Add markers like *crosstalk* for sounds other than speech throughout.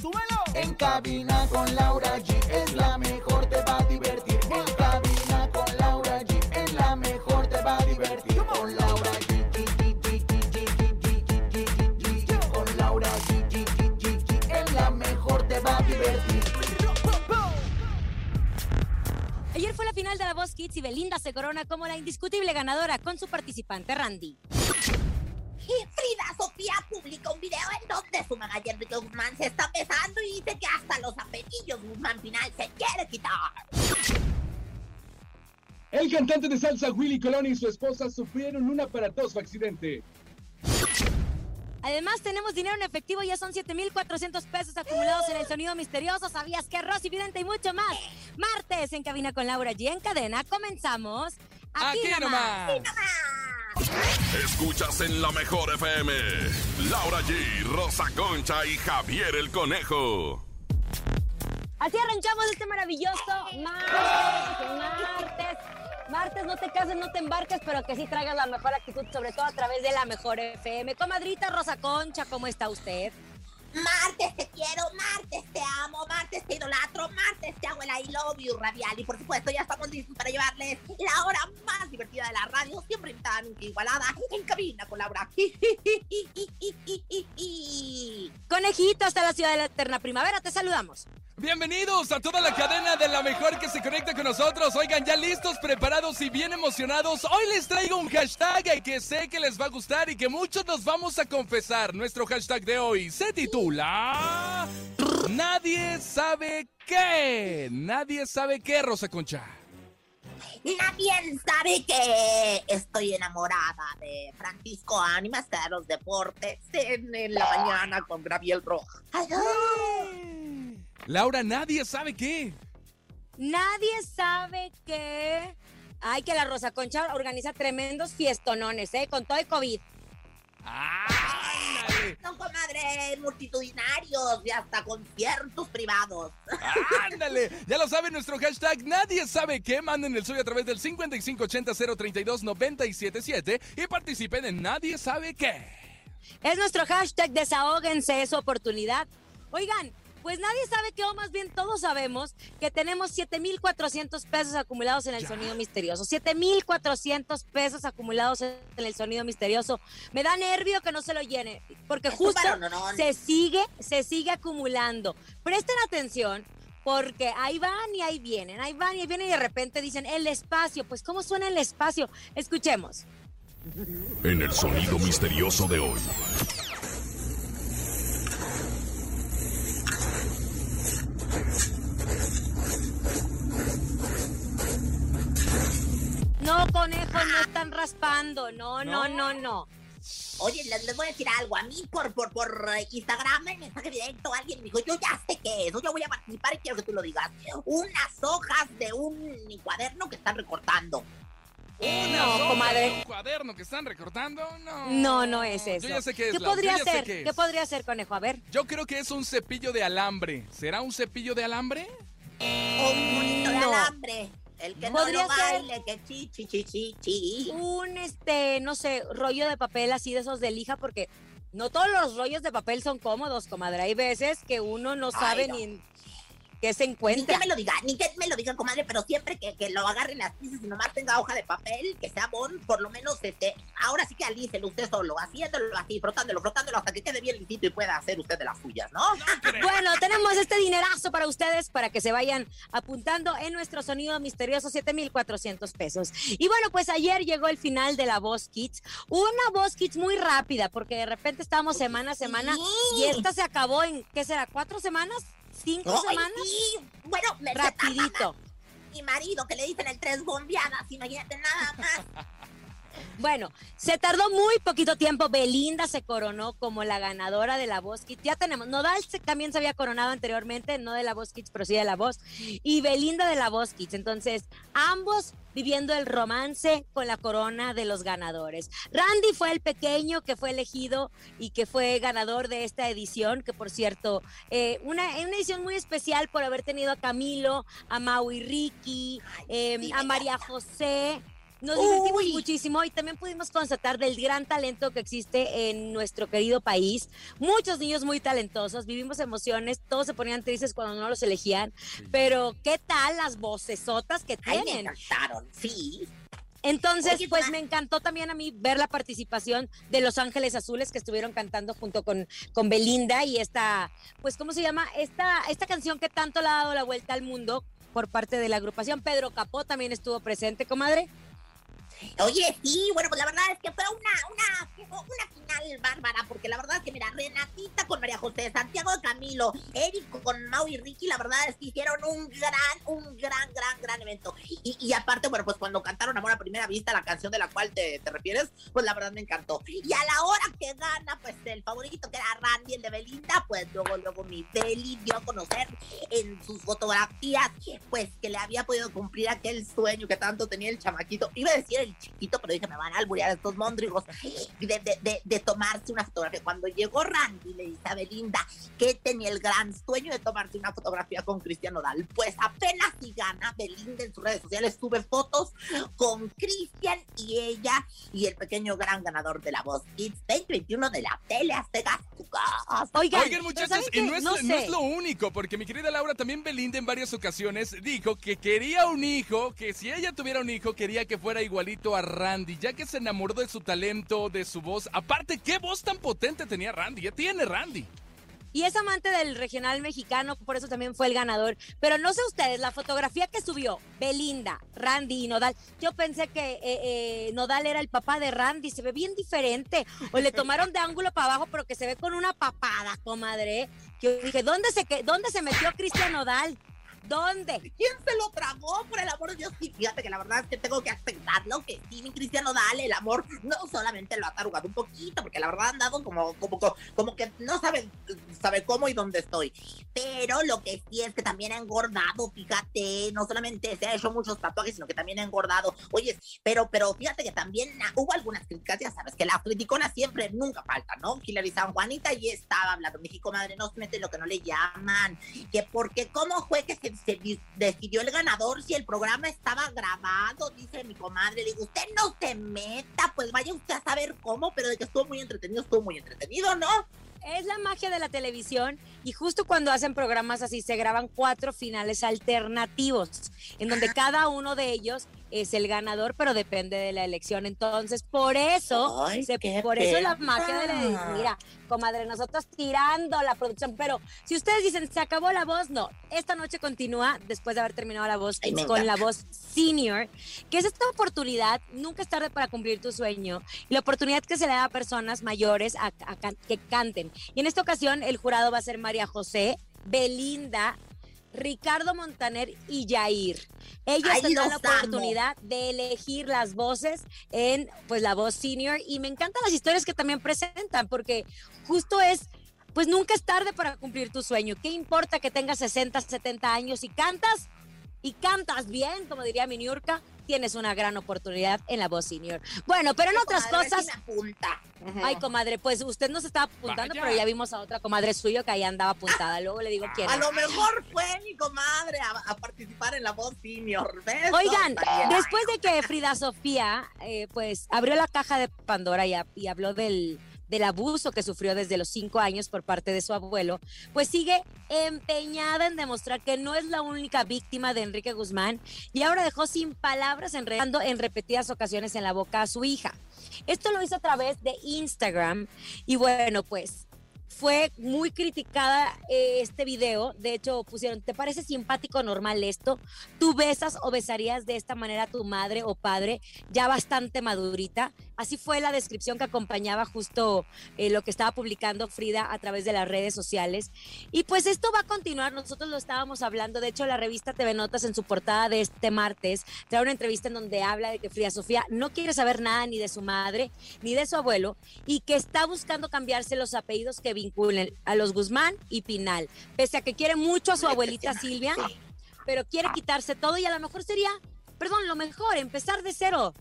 ¡Súbelo! En cabina con Laura G es la mejor, te va a divertir. En cabina con Laura G es la mejor, te va a divertir. Con Laura G. Con Laura G. Es la mejor, te va a divertir. Ayer fue la final de La Voz Kids y Belinda se corona como la indiscutible ganadora con su participante Randy. Y Frida Sofía publica un video en donde su mamá Enrique Guzmán se está besando y dice que hasta los apellidos Guzmán final se quiere quitar. El cantante de salsa Willy Colón y su esposa sufrieron un aparatoso accidente. Además, tenemos dinero en efectivo, ya son 7,400 pesos acumulados en el sonido misterioso. ¿Sabías que Rosy Vidente y mucho más? Martes en cabina con Laura G en cadena. Comenzamos. Aquí, Aquí nomás. Escuchas en la mejor FM. Laura G, Rosa Concha y Javier el Conejo. Así arrancamos este maravilloso martes, martes. Martes, no te cases, no te embarques, pero que sí traigas la mejor actitud, sobre todo a través de la mejor FM. Comadrita Rosa Concha, ¿cómo está usted? Martes te quiero, martes te amo, martes te idolatro, martes te hago el I love you radial. Y por supuesto, ya estamos listos para llevarles la hora más divertida de la radio, siempre invitada, nunca igualada, en cabina con Laura. *laughs* Conejito hasta la ciudad de la eterna primavera, te saludamos. Bienvenidos a toda la cadena de la mejor que se conecta con nosotros. Oigan, ya listos, preparados y bien emocionados. Hoy les traigo un hashtag que sé que les va a gustar y que muchos nos vamos a confesar. Nuestro hashtag de hoy se titula... Nadie sabe qué. Nadie sabe qué, Rosa Concha. Nadie sabe que estoy enamorada de Francisco Ánimas de los deportes en, en la mañana con Gabriel Roja. Laura, nadie sabe qué. Nadie sabe que... Ay, que la Rosa Concha organiza tremendos fiestonones, ¿eh? Con todo el COVID. ¡Ándale! Son comadre multitudinarios y hasta conciertos privados. ¡Ándale! Ya lo saben, nuestro hashtag Nadie sabe qué. Manden el suyo a través del 5580-032-977 y participen en Nadie sabe qué. Es nuestro hashtag Desahóguense, es su oportunidad. Oigan, pues nadie sabe que, o más bien todos sabemos, que tenemos 7,400 pesos acumulados en el sonido misterioso. 7,400 pesos acumulados en el sonido misterioso. Me da nervio que no se lo llene, porque Es justo se sigue, se sigue acumulando. Presten atención. Porque ahí van y ahí vienen, ahí van y ahí vienen y de repente dicen el espacio. Pues, ¿cómo suena el espacio? Escuchemos. En el sonido misterioso de hoy. No, conejos, no están raspando. No, no, no, no. Oye, les, les voy a decir algo. A mí por, por, por eh, Instagram, en mensaje directo, alguien me dijo, yo ya sé qué es, yo voy a participar y quiero que tú lo digas. Unas hojas de un cuaderno que están recortando. Una No, comadre. de Un cuaderno que están recortando. No. No, no es eso. Yo ya sé qué es. ¿Qué podría ser? qué ¿Qué, es. podría ser, conejo? A ver. Yo creo que es un cepillo de alambre. ¿Será un cepillo de alambre? O un monito de No. alambre. El que no Podría lo ser- baile, que chi, chi, chi, chi, chi. Un, este, no sé, rollo de papel así de esos de lija, porque no todos los rollos de papel son cómodos, comadre. Hay veces que uno no Ay, sabe no. ni qué se Ni que encuentra. me lo digan, ni que me lo digan, comadre, pero siempre que, que lo agarren las piezas y nomás tenga hoja de papel, que sea bon, por lo menos, este, ahora sí que alícelo usted solo, haciéndolo así, frotándolo, frotándolo hasta que quede bien lisito y pueda hacer usted de las suyas, ¿no? Bueno, tenemos este dinerazo para ustedes para que se vayan apuntando en nuestro sonido misterioso, 7,400 pesos. Y bueno, pues ayer llegó el final de la Voz Kids. Una Voz Kids muy rápida, porque de repente estábamos semana a semana Sí. y esta se acabó en, ¿qué será? ¿Cuatro semanas? ¿Cinco Ay, semanas? sí. Bueno, me Rapidito. Mi marido, que le dicen el tres bombeadas, imagínate nada más. *laughs* Bueno, se tardó muy poquito tiempo. Belinda se coronó como la ganadora de la Voz Kids. Ya tenemos, Nodal se- también se había coronado anteriormente, no de la Voz Kids, pero sí de la Voz. Y Belinda de la Voz Kids. Entonces, ambos viviendo el romance con la corona de los ganadores. Randy fue el pequeño que fue elegido y que fue ganador de esta edición, que por cierto, eh, una, una edición muy especial por haber tenido a Camilo, a Mau y Ricky, eh, sí, a María José. Nos divertimos Uy. muchísimo y también pudimos constatar del gran talento que existe en nuestro querido país. Muchos niños muy talentosos, vivimos emociones, todos se ponían tristes cuando no los elegían, pero ¿qué tal las vocesotas que Ay, me tienen? encantaron, sí. Entonces, Oye, pues me encantó también a mí ver la participación de Los Ángeles Azules que estuvieron cantando junto con, con Belinda y esta, pues, ¿cómo se llama? Esta, esta canción que tanto le ha dado la vuelta al mundo por parte de la agrupación. Pedro Capó también estuvo presente, comadre. Oye, sí, bueno, pues la verdad es que fue una, una, bárbara, porque la verdad es que, mira, Renatita con María José, Santiago de Camilo, Eric con Mau y Ricky, la verdad es que hicieron un gran, un gran, gran, gran evento. Y, aparte, bueno, pues cuando cantaron Amor a Primera Vista, la canción de la cual te, te refieres, pues la verdad me encantó. Y a la hora que gana, pues el favorito, que era Randy, el de Belinda, pues luego, luego mi Beli dio a conocer en sus fotografías, pues que le había podido cumplir aquel sueño que tanto tenía el chamaquito. Iba a decir el chiquito, pero dije, me van a alburear estos mondrigos de, de, de, de tomarse una fotografía. Cuando llegó Randy, le dice a Belinda que tenía el gran sueño de tomarse una fotografía con Cristian Nodal. Pues apenas si gana, Belinda en sus redes sociales sube fotos con Cristian y ella y el pequeño gran ganador de la voz Kids 2021 de la tele Azteca. Oigan, Oigan, muchachos, ¿saben y no es, No lo- no sé. es lo único, porque mi querida Laura también Belinda en varias ocasiones dijo que quería un hijo, que si ella tuviera un hijo quería que fuera igualito a Randy, ya que se enamoró de su talento, de su voz. Aparte, ¿qué voz tan potente tenía Randy? Ya tiene Randy. Y es amante del regional mexicano, por eso también fue el ganador. Pero no sé ustedes, la fotografía que subió Belinda, Randy y Nodal, yo pensé que eh, eh, Nodal era el papá de Randy, se ve bien diferente. O le tomaron de ángulo para abajo, pero que se ve con una papada, comadre. Que yo dije, ¿dónde se, ¿dónde se metió Cristian Nodal? ¿Dónde? ¿Quién se lo tragó? Por el amor de Dios, sí, fíjate que la verdad es que tengo que aceptarlo, que sí, mi Cristiano Dale, el amor no solamente lo ha tarugado un poquito, porque la verdad han dado como, como, como, que no sabe, sabe cómo y dónde estoy. Pero lo que sí es que también ha engordado, fíjate, no solamente se ha hecho muchos tatuajes, sino que también ha engordado. Oye, pero, pero fíjate que también hubo algunas críticas, ya sabes, que las criticonas siempre nunca faltan, ¿no? Hilary Juanita y estaba hablando, me dijo, madre, no se mete lo que no le llaman, que porque cómo fue que se, se di- decidió el ganador si el programa estaba grabado, dice mi comadre, le digo, usted no se meta, pues vaya usted a saber cómo, pero de que estuvo muy entretenido, estuvo muy entretenido, ¿no? Es la magia de la televisión y justo cuando hacen programas así se graban cuatro finales alternativos en donde cada uno de ellos es el ganador, pero depende de la elección. Entonces, por eso, Ay, se- qué por eso la magia de la mira, comadre, nosotros tirando la producción, pero si ustedes dicen se acabó la voz, no, esta noche continúa después de haber terminado la voz Ay, con la voz senior, que es esta oportunidad, nunca es tarde para cumplir tu sueño, y la oportunidad que se le da a personas mayores a, a can- que canten. Y en esta ocasión el jurado va a ser María José, Belinda, Ricardo Montaner y Yair. Ellos Ay, tendrán la amo. oportunidad de elegir las voces en pues la voz senior y me encantan las historias que también presentan porque justo es pues nunca es tarde para cumplir tu sueño. ¿Qué importa que tengas 60, 70 años y cantas? Y cantas bien, como diría mi Niurka, tienes una gran oportunidad en la voz senior. Bueno, pero en otras Comadre, cosas, apunta. Ay comadre, pues usted no se estaba apuntando, Vaya. pero ya vimos a otra comadre suyo que ahí andaba apuntada. Luego le digo quién A lo mejor fue mi comadre a, a participar en la voz senior. Besos, Oigan, después de que Frida Sofía, eh, pues, abrió la caja de Pandora y habló del, del abuso que sufrió desde los cinco años por parte de su abuelo, pues sigue empeñada en demostrar que no es la única víctima de Enrique Guzmán y ahora dejó sin palabras enredando en repetidas ocasiones en la boca a su hija. Esto lo hizo a través de Instagram y bueno, pues fue muy criticada eh, este video. De hecho, pusieron, ¿te parece simpático normal esto? ¿Tú besas o besarías de esta manera a tu madre o padre ya bastante madurita? Así fue la descripción que acompañaba justo eh, lo que estaba publicando Frida a través de las redes sociales. Y pues esto va a continuar, nosotros lo estábamos hablando, de hecho la revista TV Notas en su portada de este martes trae una entrevista en donde habla de que Frida Sofía no quiere saber nada ni de su madre ni de su abuelo y que está buscando cambiarse los apellidos que vinculen a los Guzmán y Pinal, pese a que quiere mucho a su abuelita Silvia, pero quiere quitarse todo y a lo mejor sería, perdón, lo mejor, empezar de cero.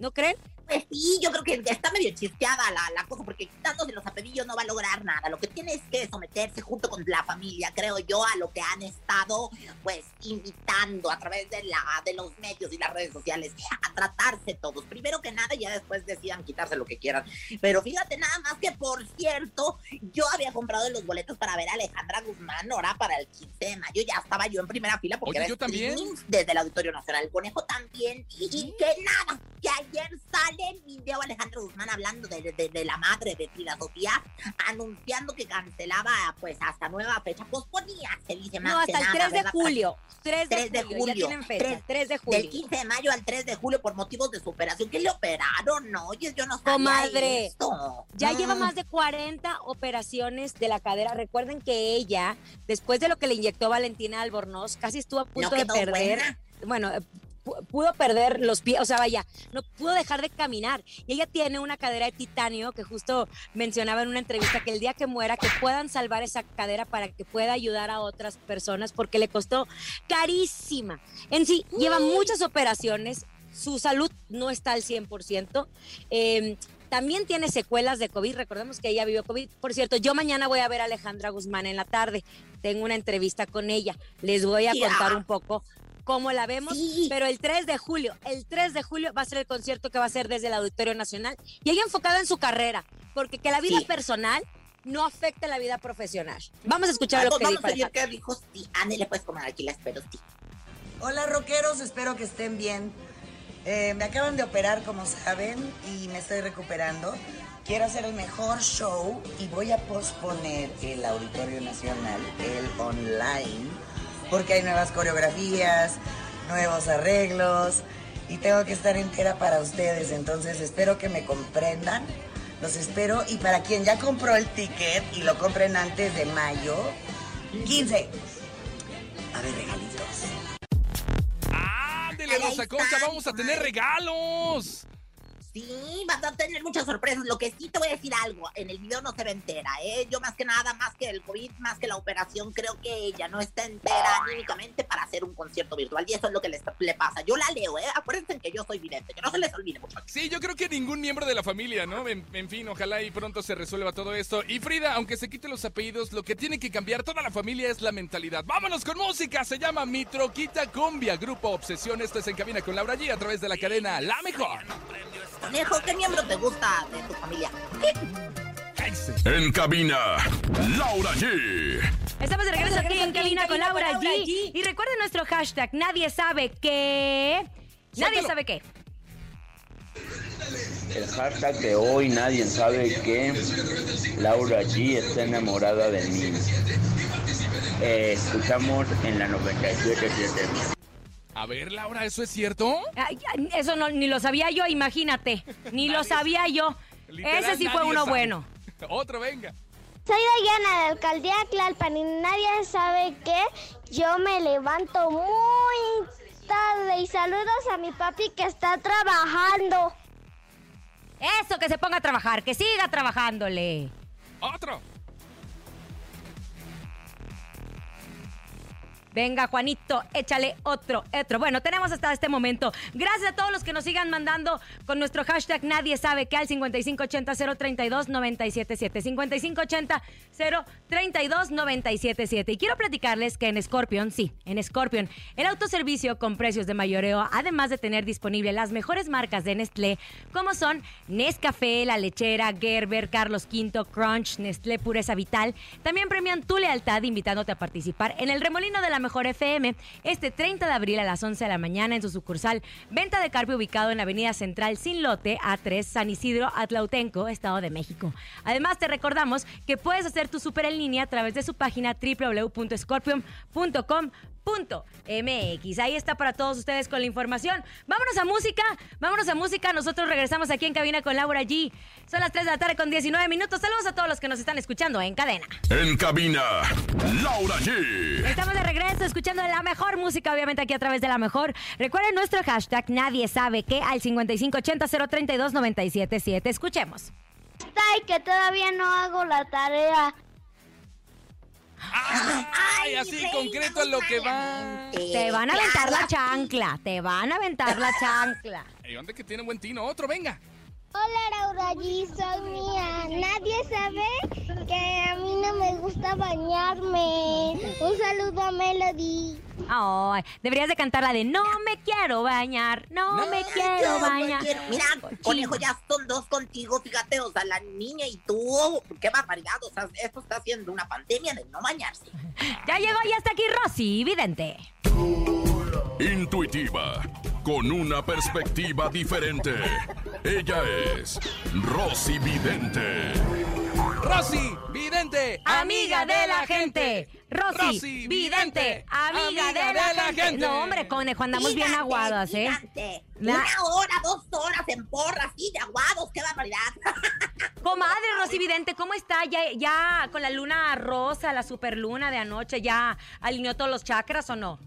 ¿No creen? Pues sí, yo creo que ya está medio chisteada la, la cosa, porque quitándose los apellidos no va a lograr nada. Lo que tiene es que someterse junto con la familia, creo yo, a lo que han estado, pues, invitando a través de, la, de los medios y las redes sociales, a tratarse todos. Primero que nada, ya después decidan quitarse lo que quieran. Pero fíjate nada más que, por cierto, yo había comprado los boletos para ver a Alejandra Guzmán ahora para el 15 de mayo. Ya estaba yo en primera fila porque Oye, era yo también. desde el Auditorio Nacional. El Conejo también. Y que nada, que ayer sale el video Alejandro Guzmán hablando de, de- de la madre de Frida Sofía, anunciando que cancelaba pues hasta nueva fecha. Posponía, se dice más No, que hasta el nada, 3 de ¿verdad? julio. 3 de, 3 de julio, julio. Ya tienen fecha. 3, 3 de Del julio. 15 de mayo al 3 de julio por motivos de su operación. ¿Qué le operaron? No, oye, yo no sabía Comadre, esto. Ya lleva más de 40 operaciones de la cadera. Recuerden que ella, después de lo que le inyectó Valentina Albornoz, casi estuvo a punto No de perder. buena. Bueno, pudo perder los pies, o sea, vaya, no pudo dejar de caminar. Y ella tiene una cadera de titanio que justo mencionaba en una entrevista que el día que muera, que puedan salvar esa cadera para que pueda ayudar a otras personas, porque le costó carísima. En sí, lleva muchas operaciones, su salud no está al 100%. Eh, también tiene secuelas de COVID. Recordemos que ella vivió COVID. Por cierto, yo mañana voy a ver a Alejandra Guzmán en la tarde. Tengo una entrevista con ella. Les voy a contar un poco cómo la vemos. Sí. Pero el 3 de julio, el 3 de julio va a ser el concierto que va a ser desde el Auditorio Nacional. Y ella enfocada en su carrera, porque que la vida Sí. personal no afecta la vida profesional. Vamos a escuchar lo Vamos, que vamos dijo a oír Alejandra. qué dijo sí. Ándale, pues, comadre, aquí la espero, sí. Hola rockeros, espero que estén bien. Eh, me acaban de operar como saben y me estoy recuperando. Quiero hacer el mejor show y voy a posponer el Auditorio Nacional, el online, porque hay nuevas coreografías, nuevos arreglos y tengo que estar entera para ustedes. Entonces espero que me comprendan. Los espero y para quien ya compró el ticket y lo compren antes de mayo, 15. A ver, regalitos. ¡Ándele, Rosa Concha! ¡Vamos a tener regalos! Sí, vas a tener muchas sorpresas. Lo que sí te voy a decir algo, en el video no se ve entera, ¿eh? Yo más que nada, más que el COVID, más que la operación, creo que ella no está entera anímicamente para hacer un concierto virtual. Y eso es lo que le pasa. Yo la leo, ¿eh? Acuérdense que yo soy vidente, que no se les olvide, muchachos. Sí, yo creo que ningún miembro de la familia, ¿no? En, en fin, ojalá y pronto se resuelva todo esto. Y Frida, aunque se quite los apellidos, lo que tiene que cambiar toda la familia es la mentalidad. ¡Vámonos con música! Se llama Mi Troquita Cumbia, Grupo Obsesión. Esto es En Cabina con Laura G a través de la cadena La Mejor. Conejo, ¿qué miembro te gusta de tu familia? *laughs* En cabina, Laura G. Estamos de regreso aquí en cabina con Laura G. Y recuerden nuestro hashtag, nadie sabe qué. Nadie sabe qué. El hashtag de hoy nadie sabe que Laura G está enamorada de mí. Eh, escuchamos en la 97.7. A ver, Laura, ¿eso es cierto? Ay, eso no, ni lo sabía yo, imagínate. Ni lo sabía yo. Literal, Ese sí fue uno sabe. bueno. *laughs* Otro, venga. Soy Dayana de Alcaldía Tlalpan y nadie sabe que yo me levanto muy tarde y saludos a mi papi que está trabajando. Eso, que se ponga a trabajar, que siga trabajándole. Otro. Venga, Juanito, échale otro, otro. Bueno, tenemos hasta este momento. Gracias a todos los que nos sigan mandando con nuestro hashtag Nadie sabe que al 5580-032-977. 5580-032-977. Y quiero platicarles que en Scorpion, sí, en Scorpion, el autoservicio con precios de mayoreo, además de tener disponible las mejores marcas de Nestlé, como son Nescafé, La Lechera, Gerber, Carlos V, Crunch, Nestlé Pureza Vital, también premian tu lealtad invitándote a participar en el remolino de la mejor FM este 30 de abril a las 11 de la mañana en su sucursal Venta de Carpio ubicado en Avenida Central Sin Lote A3 San Isidro Atlautenco, Estado de México. Además te recordamos que puedes hacer tu super en línea a través de su página www.scorpion.com MX. Ahí está para todos ustedes con la información. Vámonos a música, vámonos a música. Nosotros regresamos aquí en cabina con Laura G. Son las 3 de la tarde con 19 minutos. Saludos a todos los que nos están escuchando en cadena. En cabina, Laura G. Estamos de regreso escuchando la mejor música, obviamente aquí a través de la mejor. Recuerden nuestro hashtag Nadie sabe qué al 5580-032-977. Escuchemos. Ay, que todavía no hago la tarea. Ay, así concreto es lo que va. Te van a aventar la chancla, te van a aventar la chancla. ¿Y dónde que tiene buen tino? Otro, venga. Hola Laura G, soy mía. Nadie sabe que a mí no me gusta bañarme. Un saludo a Melody. Ay, deberías de cantar la de No me quiero bañar, no, me quiero bañar. Mira, conejo, ya son dos contigo, fíjate, o sea, la niña y tú, qué barbaridad, o sea, esto está haciendo una pandemia de no bañarse. *laughs* Ya llegó y hasta aquí Rosy, vidente. Intuitiva, con una perspectiva diferente. Ella es Rosy Vidente. Rosy, vidente, amiga de la gente. Rosy, Rosy, vidente, amiga, de, la, gente. No, hombre, conejo, andamos bien aguadas, ¿eh? gigante. La- Una hora, dos horas en porras, así de aguados, qué barbaridad. *laughs* Comadre Rosy Vidente, ¿cómo está? ¿Ya, ya con la luna rosa, la superluna de anoche, ya alineó todos los chakras o no?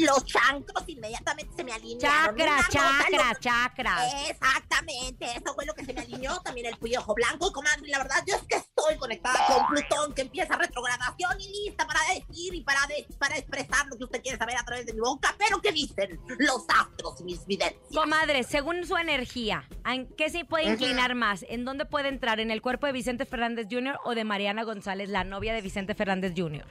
Los chancros inmediatamente se me alinearon. Chakras, chakras, los- chakras. Exactamente, eso fue lo que se me alineó. También el piojo blanco, comadre. La verdad, yo es que estoy conectada con Plutón, que empieza retrogradación y lista para decir y para, de- para expresar lo que usted quiere saber a través de mi boca. Pero, ¿qué dicen los astros y mis videntes? Comadre, según su energía, ¿en qué se puede inclinar más? ¿En dónde puede entrar? ¿En el cuerpo de Vicente Fernández Jr. o de Mariana González, la novia de Vicente Fernández Jr.?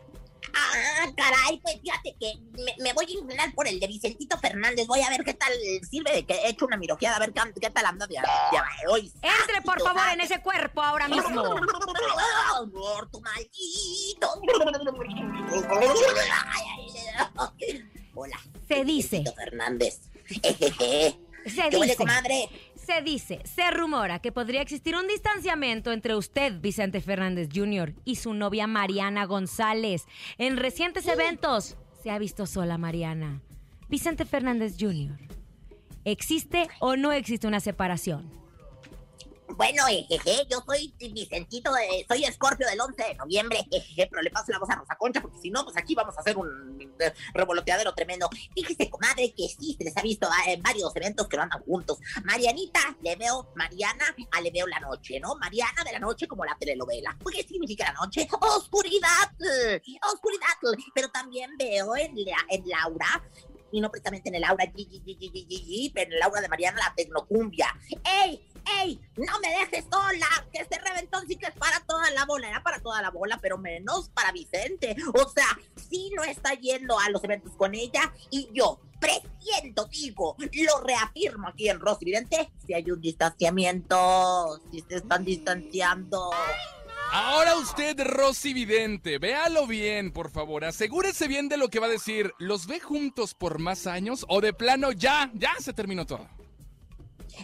Ah, caray, pues fíjate que me, me voy a inclinar por el de Vicentito Fernández. Voy a ver qué tal sirve de que he hecho una mirojeada, a ver qué, qué tal anda de, de hoy. Entre, por favor, en ese cuerpo ahora mismo. *laughs* Muerto maldito. Hola. Se dice. Vicentito Fernández. *laughs* Se ¿Qué huele, dice, comadre? Se dice, se rumora que podría existir un distanciamiento entre usted, Vicente Fernández Jr., y su novia Mariana González. En recientes eventos se ha visto sola Mariana. Vicente Fernández Jr., ¿existe o no existe una separación? Bueno, ejeje, yo soy Vicentito, soy Escorpio del 11 de noviembre, *laughs* ejeje, pero le paso la voz a Rosa Concha, porque si no, pues aquí vamos a hacer un eh, revoloteadero tremendo. Fíjese, comadre, que sí, se les ha visto ah, en varios eventos que no andan juntos. Marianita, le veo, Mariana, ah, le veo la noche, ¿no? Mariana de la noche como la telenovela. ¿Qué significa la noche? Oscuridad, eh, oscuridad, pero también veo en, la- en Laura y no precisamente en el aura, pero en el aura de Mariana la tecnocumbia. ¡Ey! ¡Ey! ¡No me dejes sola! Que este reventón sí que es para toda la bola. Era para toda la bola, pero menos para Vicente. O sea, sí no está yendo a los eventos con ella y yo presiento, digo, lo reafirmo aquí en Rosy Vidente, si hay un distanciamiento, si se están distanciando. Ahora usted, Rosy Vidente, véalo bien, por favor. Asegúrese bien de lo que va a decir. ¿Los ve juntos por más años o de plano ya, ya se terminó todo?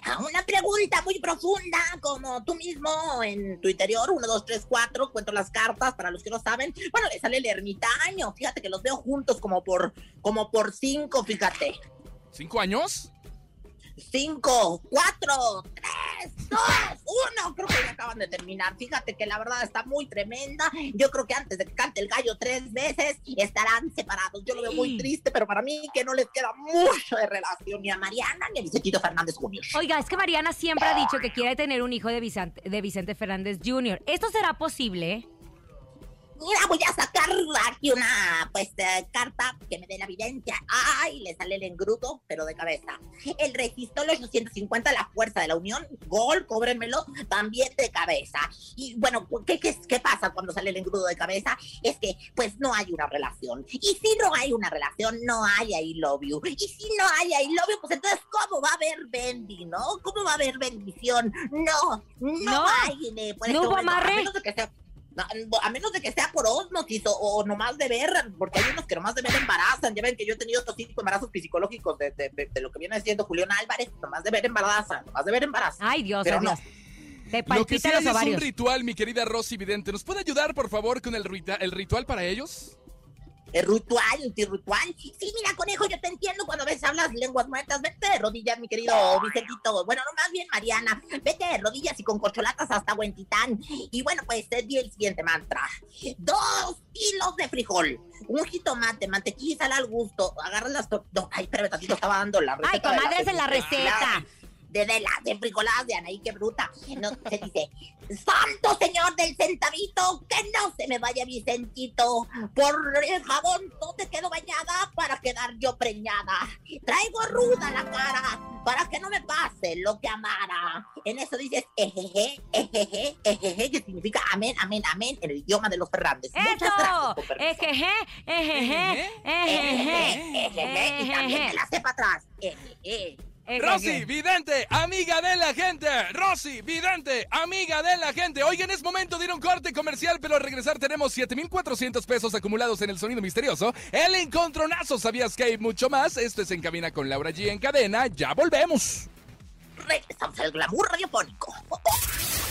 A una pregunta muy profunda, como tú mismo en tu interior, 1, 2, 3, 4, cuento las cartas para los que no saben. Bueno, le sale el ermitaño, fíjate que los veo juntos como por, como por cinco, fíjate. ¿Cinco años? Cinco, cuatro, tres, dos, uno. Creo que ya acaban de terminar. Fíjate que la verdad está muy tremenda. Yo creo que antes de que cante el gallo tres veces estarán separados. Yo lo veo muy triste, pero para mí que no les queda mucho de relación ni a Mariana ni a Vicentito Fernández Jr. Oiga, es que Mariana siempre ha dicho que quiere tener un hijo de Vicente, de Vicente Fernández Jr. ¿Esto será posible? Mira, voy a sacar aquí una pues eh, carta que me dé la evidencia. Ay, le sale el engrudo, pero de cabeza. El registro los 850, la fuerza de la unión, gol, cóbrenmelo, también de cabeza. Y bueno, ¿qué, qué, qué pasa cuando sale el engrudo de cabeza? Es que pues no hay una relación. Y si no hay una relación, no hay I love you. Y si no hay I love you, pues entonces ¿cómo va a haber bendi, no? ¿Cómo va a haber bendición? No, no, No. hay. eh, por ¿No este hubo momento, a amarre? menos de que sea- a menos de que sea por osmosis o, o nomás de ver, porque hay unos que nomás de ver embarazan. Ya ven que yo he tenido estos cinco embarazos psicológicos de, de- de- de lo que viene siendo Julián Álvarez, nomás de ver embarazan, nomás de ver embarazan. Ay, Dios, Pero ay, no. Te Lo que sí los es un ritual, mi querida Rosy Vidente. ¿Nos puede ayudar, por favor, con el, rita- el ritual para ellos? El ritual, el ritual. Sí, mira, conejo, yo te entiendo cuando ves hablas lenguas muertas. Vete de rodillas, mi querido Vicentito. Bueno, no, más bien, Mariana. Vete de rodillas y con corcholatas hasta Huentitán. Y bueno, pues te di el siguiente mantra. Dos kilos de frijol, un jitomate, mantequilla y sal al gusto. Agarras las... to- No, ay, espérame, tantito, estaba dando la receta. Ay, comadre, es la receta. De las de frijoladas de Anaí, qué bruta. No, se dice, Santo Señor del centavito, que no se me vaya Vicentito. Por el jabón no te quedo bañada para quedar yo preñada. Traigo ruda la cara para que no me pase lo que amara. En eso dices, ejeje, ejeje, ejeje, que significa amén, amén, amén, en el idioma de los Fernández. Muchas gracias. Ejeje, ejeje, Ejeje, ejeje, y también te la sé para atrás. Ejeje. Rosy Vidente, amiga de la gente. Rosy Vidente, amiga de la gente. Oigan, es momento de ir a un corte comercial, pero al regresar tenemos 7,400 pesos acumulados en el sonido misterioso. El encontronazo, ¿sabías que hay mucho más? Esto es En Cabina con Laura G en cadena. Ya volvemos. Regresamos al glamour radiofónico.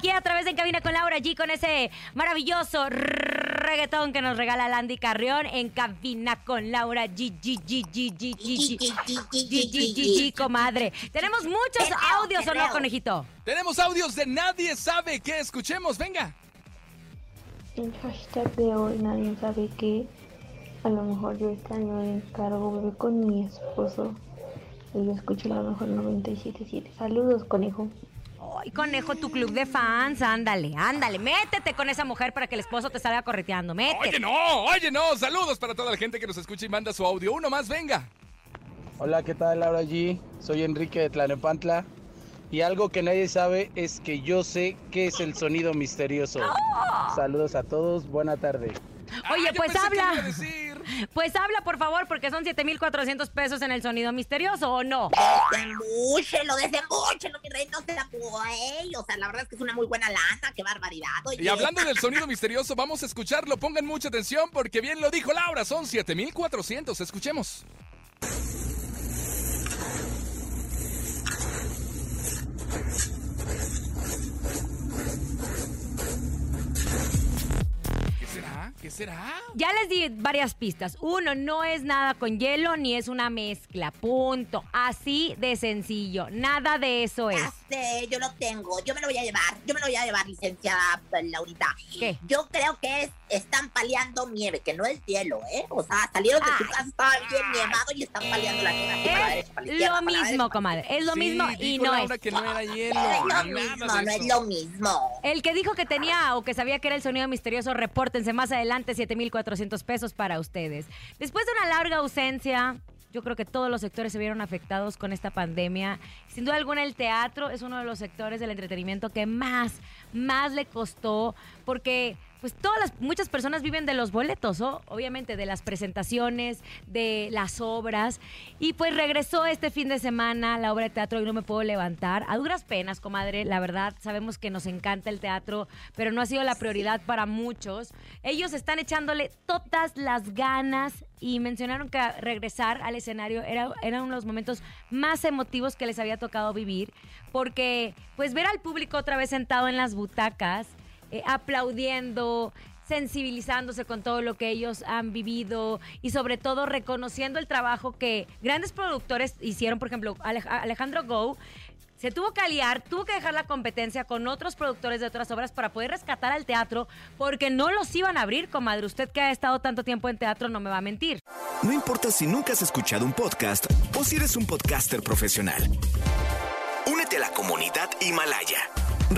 Aquí a través de En Cabina con Laura G con ese maravilloso reggaetón que nos regala Landy Carrión en Cabina con Laura G, G, G, G, G, G, G, G, G, G, G, comadre. Tenemos muchos audios, ¿o no, conejito? Tenemos audios de Nadie sabe qué. Escuchemos, venga. El hashtag de hoy nadie sabe qué. A lo mejor yo este año encargo bebé con mi esposo. Y yo escucho la mejor 977. Saludos, conejo. Ay, conejo, tu club de fans, ándale, ándale, métete con esa mujer para que el esposo te salga correteando, métete. Oye, no, oye, no. Saludos para toda la gente que nos escucha y manda su audio. Uno más, venga. Hola, ¿qué tal Laura G? Soy Enrique de Tlanepantla y algo que nadie sabe es que yo sé qué es el sonido misterioso. Saludos a todos, buena tarde. Oye, Ah, pues habla. Pues habla, por favor, porque son 7,400 pesos en el sonido misterioso, ¿o no? Desembúchelo, desembúchelo, mi rey, no se la puede. O sea, la verdad es que es una muy buena lana, qué barbaridad. Oye. Y hablando del sonido misterioso, vamos a escucharlo. Pongan mucha atención porque bien lo dijo Laura, son 7400. Escuchemos. ¿Qué será? Ya les di varias pistas. Uno, no es nada con hielo ni es una mezcla. Punto. Así de sencillo. Nada de eso es. Yo lo tengo, yo me lo voy a llevar, yo me lo voy a llevar, licenciada eh, Laurita. ¿Qué? Yo creo que es, están paleando nieve, que no es hielo, ¿eh? O sea, salieron de su casa, estaba bien nevado y están paleando la nieve. así para la derecha, para la izquierda, Lo para la mismo, derecha. comadre. Es lo Sí, mismo y no es. que no era hielo. No es lo mismo, no es lo mismo. El que dijo que tenía o que sabía que era el sonido misterioso, repórtense más adelante, 7,400 pesos para ustedes. Después de una larga ausencia, yo creo que todos los sectores se vieron afectados con esta pandemia. Sin duda alguna, el teatro es uno de los sectores del entretenimiento que más, más le costó, porque pues todas las, muchas personas viven de los boletos, ¿o? obviamente de las presentaciones, de las obras. Y pues regresó este fin de semana la obra de teatro y no me puedo levantar. A duras penas, comadre, la verdad, sabemos que nos encanta el teatro, pero no ha sido la prioridad para muchos. Ellos están echándole todas las ganas y mencionaron que regresar al escenario era, era uno de los momentos más emotivos que les había tocado vivir, porque pues ver al público otra vez sentado en las butacas, eh, aplaudiendo, sensibilizándose con todo lo que ellos han vivido y sobre todo reconociendo el trabajo que grandes productores hicieron, por ejemplo, Alej- Alejandro Go se tuvo que aliar, tuvo que dejar la competencia con otros productores de otras obras para poder rescatar al teatro, porque no los iban a abrir, comadre. Usted que ha estado tanto tiempo en teatro no me va a mentir. No importa si nunca has escuchado un podcast o si eres un podcaster profesional. Únete a la comunidad Himalaya.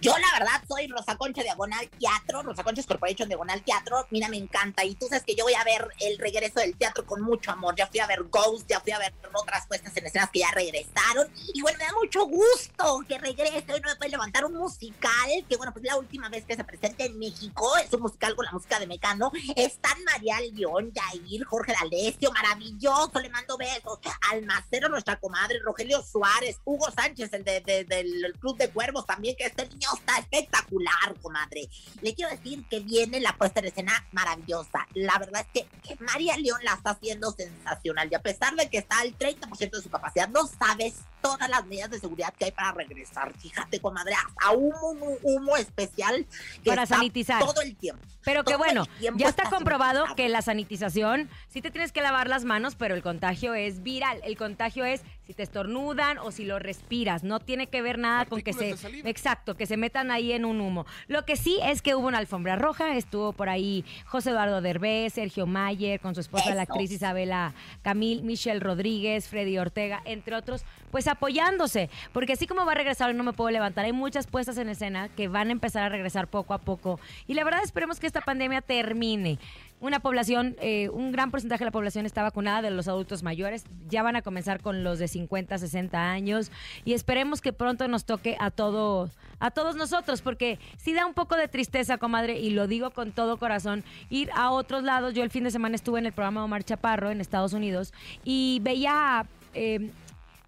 Yo la verdad soy Rosa Concha Diagonal Teatro, Rosa Concha Corporation Diagonal Teatro, mira, me encanta. Y tú sabes que yo voy a ver el regreso del teatro con mucho amor. Ya fui a ver Ghost, ya fui a ver otras puestas en escenas que ya regresaron. Y bueno, me da mucho gusto que regrese. Hoy no me puede levantar un musical, que bueno, pues la última vez que se presenta en México es un musical con la música de Mecano. Están María León, Yair, Jorge D'Alessio, maravilloso, le mando besos. Almacero, nuestra comadre, Rogelio Suárez, Hugo Sánchez, el de, de- del Club de Cuervos también, que este niño está espectacular, comadre. Le quiero decir que viene la puesta en escena maravillosa. La verdad es que María León la está haciendo sensacional y a pesar de que está al 30% de su capacidad, no sabes todas las medidas de seguridad que hay para regresar. Fíjate, comadre, hasta humo, humo, humo especial que Para está sanitizar. todo el tiempo. Pero que Todo bueno, ya está está comprobado que la sanitización, sí te tienes que lavar las manos, pero el contagio es viral. El contagio es si te estornudan o si lo respiras. No tiene que ver nada con que se... Exacto, que se metan ahí en un humo. Lo que sí es que hubo una alfombra roja, estuvo por ahí José Eduardo Derbez, Sergio Mayer, con su esposa la actriz Isabela Camil, Michelle Rodríguez, Freddy Ortega, entre otros, pues apoyándose. Porque así como va a regresar hoy no me puedo levantar, hay muchas puestas en escena que van a empezar a regresar poco a poco. Y la verdad esperemos que esta pandemia termine. Una población, eh, un gran porcentaje de la población está vacunada de los adultos mayores. Ya van a comenzar con los de 50, 60 años. Y esperemos que pronto nos toque a todos, a todos nosotros, porque sí da un poco de tristeza, comadre, y lo digo con todo corazón, ir a otros lados. Yo el fin de semana estuve en el programa Omar Chaparro en Estados Unidos y veía eh,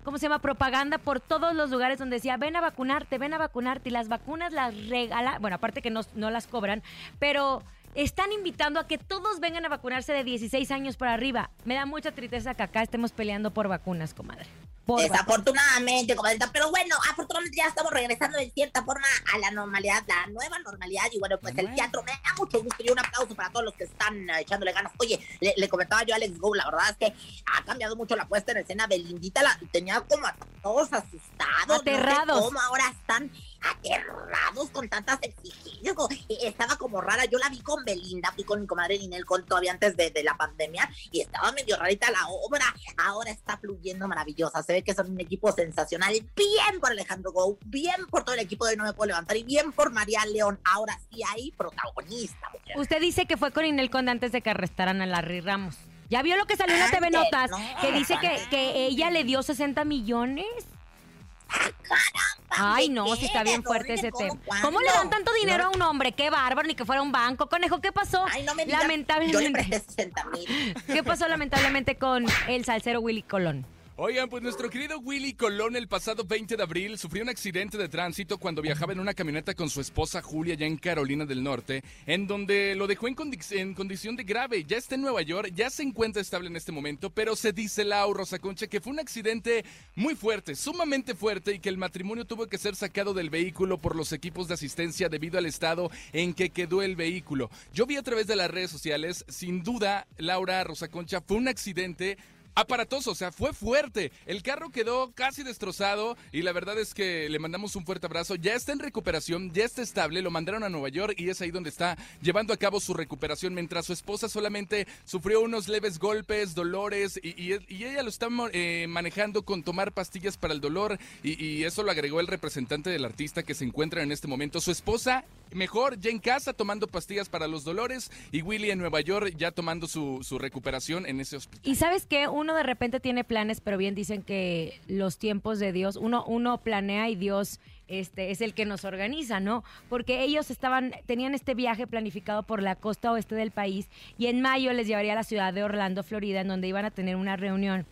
¿cómo se llama? Propaganda por todos los lugares donde decía, ven a vacunarte, ven a vacunarte. Y las vacunas las regalan, bueno, aparte que no, no las cobran, pero están invitando a que todos vengan a vacunarse de 16 años para arriba. Me da mucha tristeza que acá estemos peleando por vacunas, comadre. Por. Desafortunadamente, comadrita, pero bueno, afortunadamente ya estamos regresando de cierta forma a la normalidad, la nueva normalidad, y bueno, pues el teatro me da mucho gusto y un aplauso para todos los que están eh, echándole ganas. Oye, le, le comentaba yo a Alex Go, la verdad es que ha cambiado mucho la puesta en escena de Lindita, la tenía como a todos asustados, no sé Aterrados. cómo ahora están aterrados con tantas exigencias, eh, estaba como rara, yo la vi con Belinda, fui con mi comadre Ninel con todavía antes de, de la pandemia, y estaba medio rarita la obra, ahora está fluyendo maravillosa, se ve que son un equipo sensacional, bien por Alejandro Gou, bien por todo el equipo de No Me Puedo Levantar, y bien por María León, ahora sí hay protagonista, mujer. Usted dice que fue con Inel Conde antes de que arrestaran a Larry Ramos. ¿Ya vio lo que salió en la TV Notas? no, que dice que ella le dio 60 millones. Ay, no, si está bien fuerte ese tema. ¿Cómo le dan tanto dinero a un hombre? Qué bárbaro, ni que fuera un banco. Conejo, ¿qué pasó? Ay, no me digas, yo le lamentablemente. presté 60 mil. *laughs* ¿Qué pasó lamentablemente con el salsero Willy Colón? Oigan, pues nuestro querido Willy Colón el pasado 20 de abril sufrió un accidente de tránsito cuando viajaba en una camioneta con su esposa Julia ya en Carolina del Norte, en donde lo dejó en, condi- en condición de grave. Ya está en Nueva York, ya se encuentra estable en este momento, pero se dice Lau Rosa Concha que fue un accidente muy fuerte, sumamente fuerte y que el matrimonio tuvo que ser sacado del vehículo por los equipos de asistencia debido al estado en que quedó el vehículo. Yo vi a través de las redes sociales, sin duda, Laura Rosa Concha, fue un accidente aparatoso, o sea, fue fuerte. El carro quedó casi destrozado y la verdad es que le mandamos un fuerte abrazo. Ya está en recuperación, ya está estable, lo mandaron a Nueva York y es ahí donde está llevando a cabo su recuperación, mientras su esposa solamente sufrió unos leves golpes, dolores y, ella lo está eh, manejando con tomar pastillas para el dolor y, eso lo agregó el representante del artista que se encuentra en este momento. Su esposa, mejor, ya en casa tomando pastillas para los dolores y Willy en Nueva York ya tomando su, su recuperación en ese hospital. Y sabes que uno de repente tiene planes, pero bien dicen que los tiempos de Dios, uno, uno planea y Dios este, es el que nos organiza, ¿no? Porque ellos estaban, tenían este viaje planificado por la costa oeste del país y en mayo les llevaría a la ciudad de Orlando, Florida, en donde iban a tener una reunión.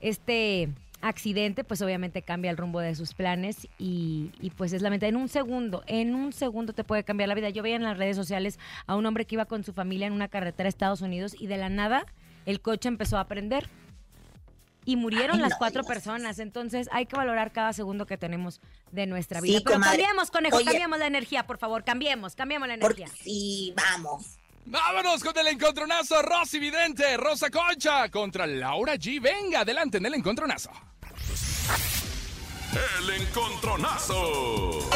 Este accidente, pues obviamente cambia el rumbo de sus planes y, y, pues es lamentable. En un segundo, en un segundo te puede cambiar la vida. Yo veía en las redes sociales a un hombre que iba con su familia en una carretera a Estados Unidos y de la nada el coche empezó a prender. y murieron Ay, las no cuatro personas. Entonces hay que valorar cada segundo que tenemos de nuestra Sí, vida. Pero comadre. cambiemos, conejo, Oye. cambiemos la energía, por favor. Cambiemos, cambiemos la Porque energía. sí, vamos. Vámonos con el encontronazo Rosy Vidente, Rosa Concha contra Laura G. Venga, adelante en el encontronazo. El encontronazo.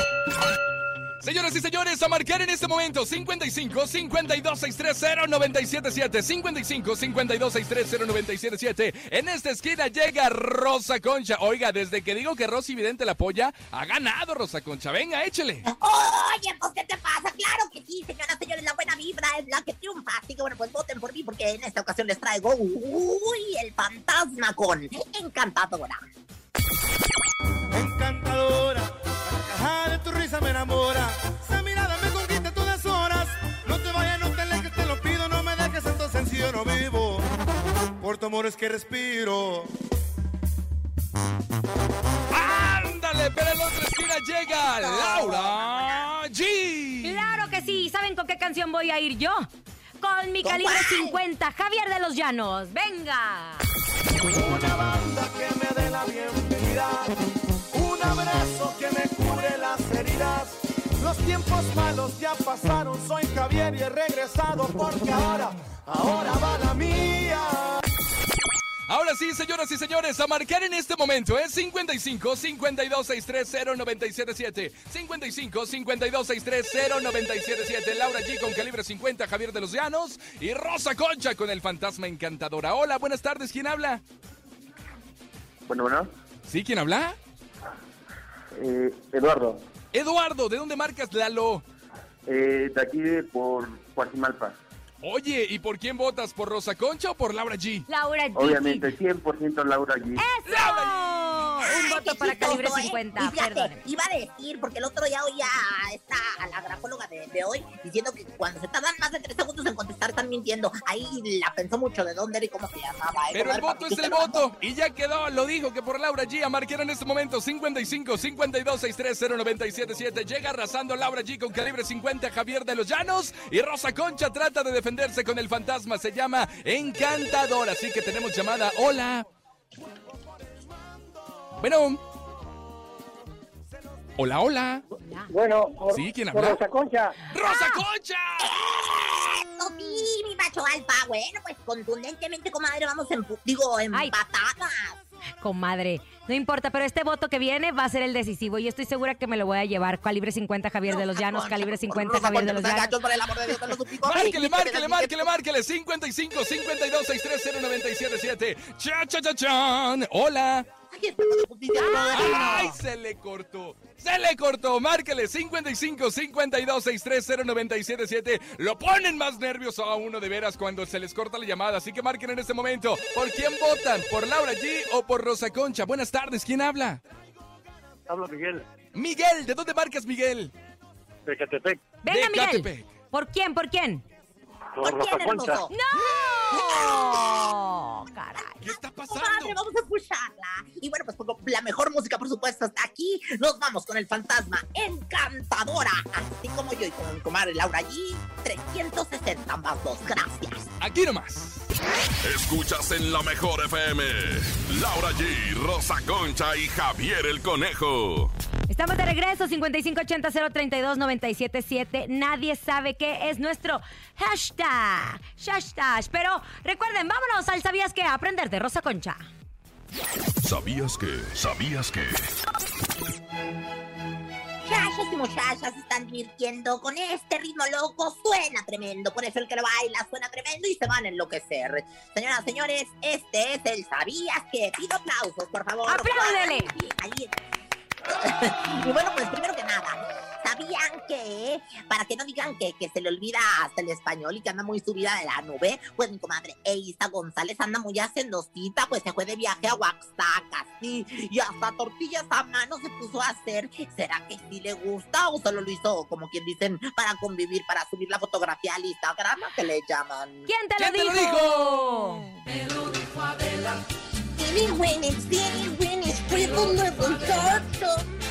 Señoras y señores, a marcar en este momento 55 52 630 977 55 52 630 977 En esta esquina llega Rosa Concha. Oiga, desde que digo que Rosy Vidente la apoya, ha ganado Rosa Concha. Venga, échele. Oye, pues, ¿qué te pasa? Claro que sí, señoras, señores, la buena vibra es la que triunfa. Así que, bueno, pues voten por mí porque en esta ocasión les traigo, uy, el fantasma con Encantadora. Encantadora, de tu risa me enamora. Esa mirada me conquista a todas horas. No te vayas, no te alejes, te lo pido, no me dejes, entonces sencillo no vivo. Por tu amor es que respiro. Ándale, pero en la otra esquina llega Laura G. Claro que sí. ¿Saben con qué canción voy a ir yo? Con mi ¿Con calibre cuál? 50, Javier de los Llanos. Venga. Una banda que me dé la bienvenida. Un abrazo que me cure las heridas. Los tiempos malos ya pasaron, soy Javier y he regresado porque ahora, ahora va la mía. Ahora sí, señoras y señores, a marcar en este momento es 55 52 630 977 55 52 630 977 Laura G con calibre 50, Javier de los Llanos y Rosa Concha con el fantasma encantadora. Hola, buenas tardes, ¿quién habla? Bueno, bueno, ¿Sí, quién habla? Eh, Eduardo, Eduardo, ¿de dónde marcas Lalo? eh, de aquí de por Guajimalpa. Oye, ¿y por quién votas? ¿Por Rosa Concha o por Laura G? Laura G. Obviamente, 100% Laura G. ¡Eso! Un voto para calibre chistoso, ¿eh? 50. Y fíjate, Perdónenme. iba a decir, porque el otro día oía a esta, a la grafóloga de, de hoy, diciendo que cuando se tardan más de tres segundos en contestar están mintiendo. Ahí la pensó mucho de dónde era y cómo se llamaba. ¿eh? Pero el voto es el voto. Y ya quedó, lo dijo que por Laura G. A marcar en este momento 55 52 630 977 Llega arrasando Laura G con calibre 50 Javier de los Llanos. Y Rosa Concha trata de defenderse con el fantasma. Se llama Encantador. Así que tenemos llamada. Hola. Bueno. Hola, hola. Bueno, por, ¿Sí? ¿Quién por habla? Rosa Concha. ¡Rosa Concha! Eso sí, mi macho alfa. Bueno, pues contundentemente, comadre, vamos en, digo, empatadas. Comadre, no importa, pero este voto que viene va a ser el decisivo y estoy segura que me lo voy a llevar. Calibre 50, Javier de los Llanos. Calibre 50, Javier de los Llanos. por el amor de Dios, te lo suplico. Márquele, márquele, márquele, márquele. 55 52 630 977 Cha, cha, cha, chan. Hola. Ay, se le cortó. Se le cortó. Márquele 55 52 630 977 Lo ponen más nervioso a uno de veras cuando se les corta la llamada. Así que marquen en este momento. ¿Por quién votan? ¿Por Laura G o por Rosa Concha? Buenas tardes. ¿Quién habla? Habla Miguel, Miguel. ¿De dónde marcas, Miguel? de Catepec. Venga, De Miguel. Catepec. ¿Por quién? ¿Por quién? Por Rosa Concha. ¡No! ¿Qué está pasando? Comadre, vamos a escucharla. Y bueno, pues por la mejor música, por supuesto, hasta aquí nos vamos con el fantasma encantadora. Así como yo y con mi comadre Laura G. 360 más dos. Gracias. Aquí nomás. Escuchas en la mejor FM. Laura G, Rosa Concha y Javier el Conejo. Estamos de regreso, 5580-032-977. Nadie sabe qué es nuestro hashtag. Hashtag. Pero recuerden, vámonos al ¿Sabías qué? A aprender de Rosa Concha. ¿Sabías que? ¿Sabías que? Muchachos y muchachas se están divirtiendo con este ritmo loco. Suena tremendo. Por eso el que lo baila suena tremendo y se van a enloquecer. Señoras, señores, este es el ¿Sabías que? Pido aplausos, por favor. ¡Apláudele! Ahí. *laughs* y bueno, pues primero que nada, ¿sabían que para que no digan que, que se le olvida hasta el español y que anda muy subida de la nube? Pues mi comadre Eisa González anda muy hacendosita, pues se fue de viaje a Oaxaca, sí, y hasta tortillas a mano se puso a hacer. ¿Será que sí le gusta o solo lo hizo, como quien dicen, para convivir, para subir la fotografía al Instagram, ¿a que le llaman? ¿Quién te ¿Quién lo te lo dijo? When Teeny weeny, beeny weeny, scribble, nibble, dark, dark.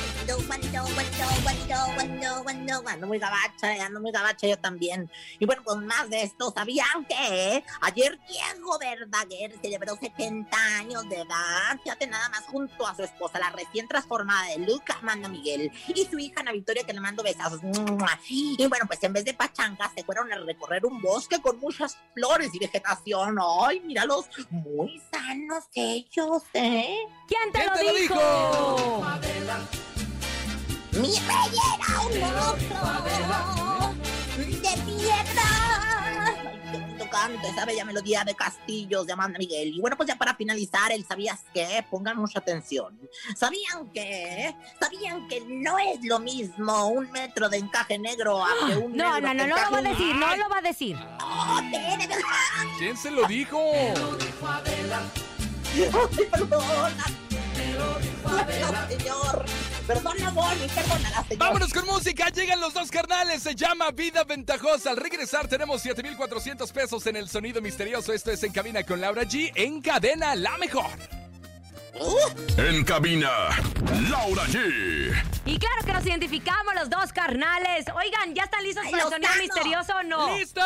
Manitos bueno, bueno, bueno, bueno. Ando muy gabacha, eh, ando muy gabacha yo también. Y bueno, pues más de esto, ¿sabían que ayer Diego Verdaguer celebró 70 años de edad? Fíjate nada más junto a su esposa, la recién transformada de Luca Amanda Miguel, y su hija Ana Victoria, que le mando besos. Y bueno, pues en vez de pachangas, se fueron a recorrer un bosque con muchas flores y vegetación. ¡Ay, míralos! Muy sanos ellos, ¿eh? ¿Quién te, ¿Quién lo, te lo dijo? Dijo? Mi rey era un monstruo de piedra. Ay, qué bonito canto, esa bella melodía de castillos de Amanda Miguel. Y bueno, pues ya para finalizar, el ¿sabías qué? Pongan mucha atención. ¿Sabían que? ¿Sabían que no es lo mismo un metro de encaje negro a que un No, negro no, no, de no lo va a decir, no lo va a decir. ¡Oh, de de verdad! ¿Quién se lo dijo? ¡Ay, *laughs* perdona! Perdona, señor. Perdona, Bonnie, perdónala, señor. Vámonos con música, llegan los dos carnales, se llama Vida Ventajosa. Al regresar tenemos 7400 pesos en el sonido misterioso. Esto es En Cabina con Laura G. En cadena, la mejor. En cabina, Laura G. Y claro que nos identificamos los dos carnales. Oigan, ¿ya están listos Ay, para el sonido misterioso o no? ¡Listo!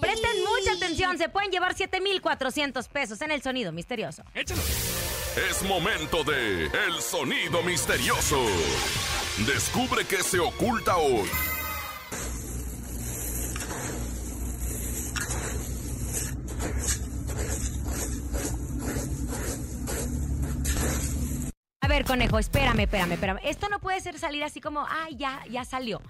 Presten mucha atención, se pueden llevar 7400 pesos en el sonido misterioso. Échalo. Es momento de El Sonido Misterioso. Descubre qué se oculta hoy. A ver, conejo, espérame, espérame, espérame. Esto no puede ser salir así como, ay, ya, ya salió.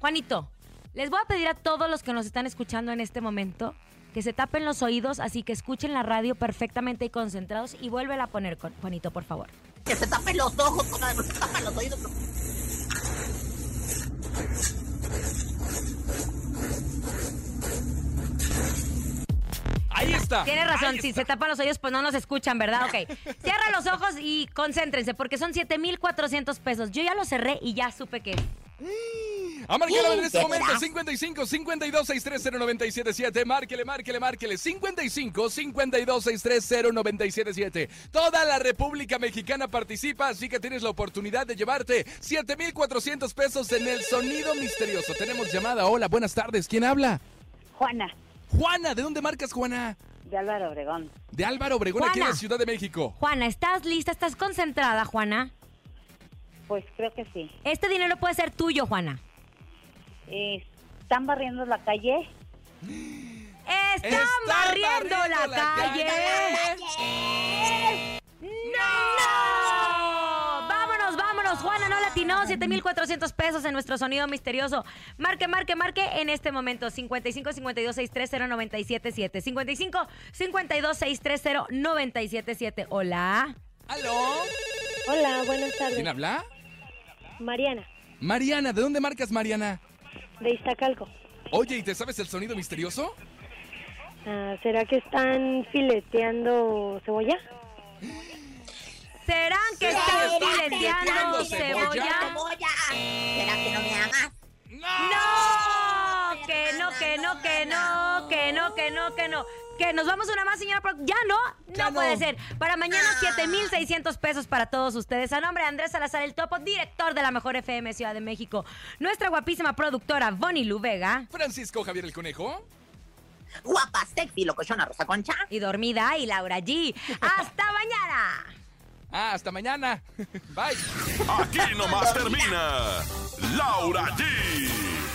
Juanito, les voy a pedir a todos los que nos están escuchando en este momento que se tapen los oídos, así que escuchen la radio perfectamente y concentrados y vuélvela a poner, con- Juanito, por favor. Que se tapen los ojos, comadre, se tapen los oídos. Ahí está. Tienes razón, Ahí si está. se tapan los oídos, pues no nos escuchan, ¿verdad? Ok. *laughs* Cierra los ojos y concéntrense, porque son 7400 pesos. Yo ya lo cerré y ya supe que. A marcarlo en este ¿De momento, veras? 55 52 630 977. Márquele, márquele, márquele. 55 52 630 977. Toda la República Mexicana participa, así que tienes la oportunidad de llevarte 7400 pesos en el sonido misterioso. Tenemos llamada. Hola, buenas tardes. ¿Quién habla? Juana, Juana, ¿de dónde marcas, Juana? de Álvaro Obregón. De Álvaro Obregón, aquí en la Ciudad de México. Juana, ¿estás lista? ¿Estás concentrada, Juana? Pues creo que sí. Este dinero puede ser tuyo, Juana. Eh, ¿Están barriendo la calle? ¡Están Están barriendo, barriendo la, la calle! ¡No! Vámonos, vámonos. Juana no latinó. 7400 pesos en nuestro sonido misterioso. Marque, marque, marque en este momento. 55 52 630 977 55 52 630 977 Hola. ¿Aló? Hola, buenas ¿Quién tardes. habla? Mariana, Mariana, ¿de dónde marcas, Mariana? de Iztacalco. Oye, ¿y te sabes el sonido misterioso? Ah, ¿Será que están fileteando cebolla? ¿Serán que ¿Será están que están fileteando fileteando cebolla? cebolla? Cebolla. ¿Será que no me amas? ¡No! Que no, que no, que no, que no, que no, que no. Que nos vamos una más, señora. Pro- Ya no, no, Ya no. puede ser. Para mañana, 7,600 pesos para todos ustedes. A nombre de Andrés Salazar, el topo, director de la Mejor FM Ciudad de México. Nuestra guapísima productora, Bonnie Luvega. Francisco Javier el Conejo. Guapa, sexy, locochona, Rosa Concha. Y dormida, y Laura G. *laughs* ¡Hasta mañana! Ah, hasta mañana. *laughs* Bye. Aquí nomás termina Laura G,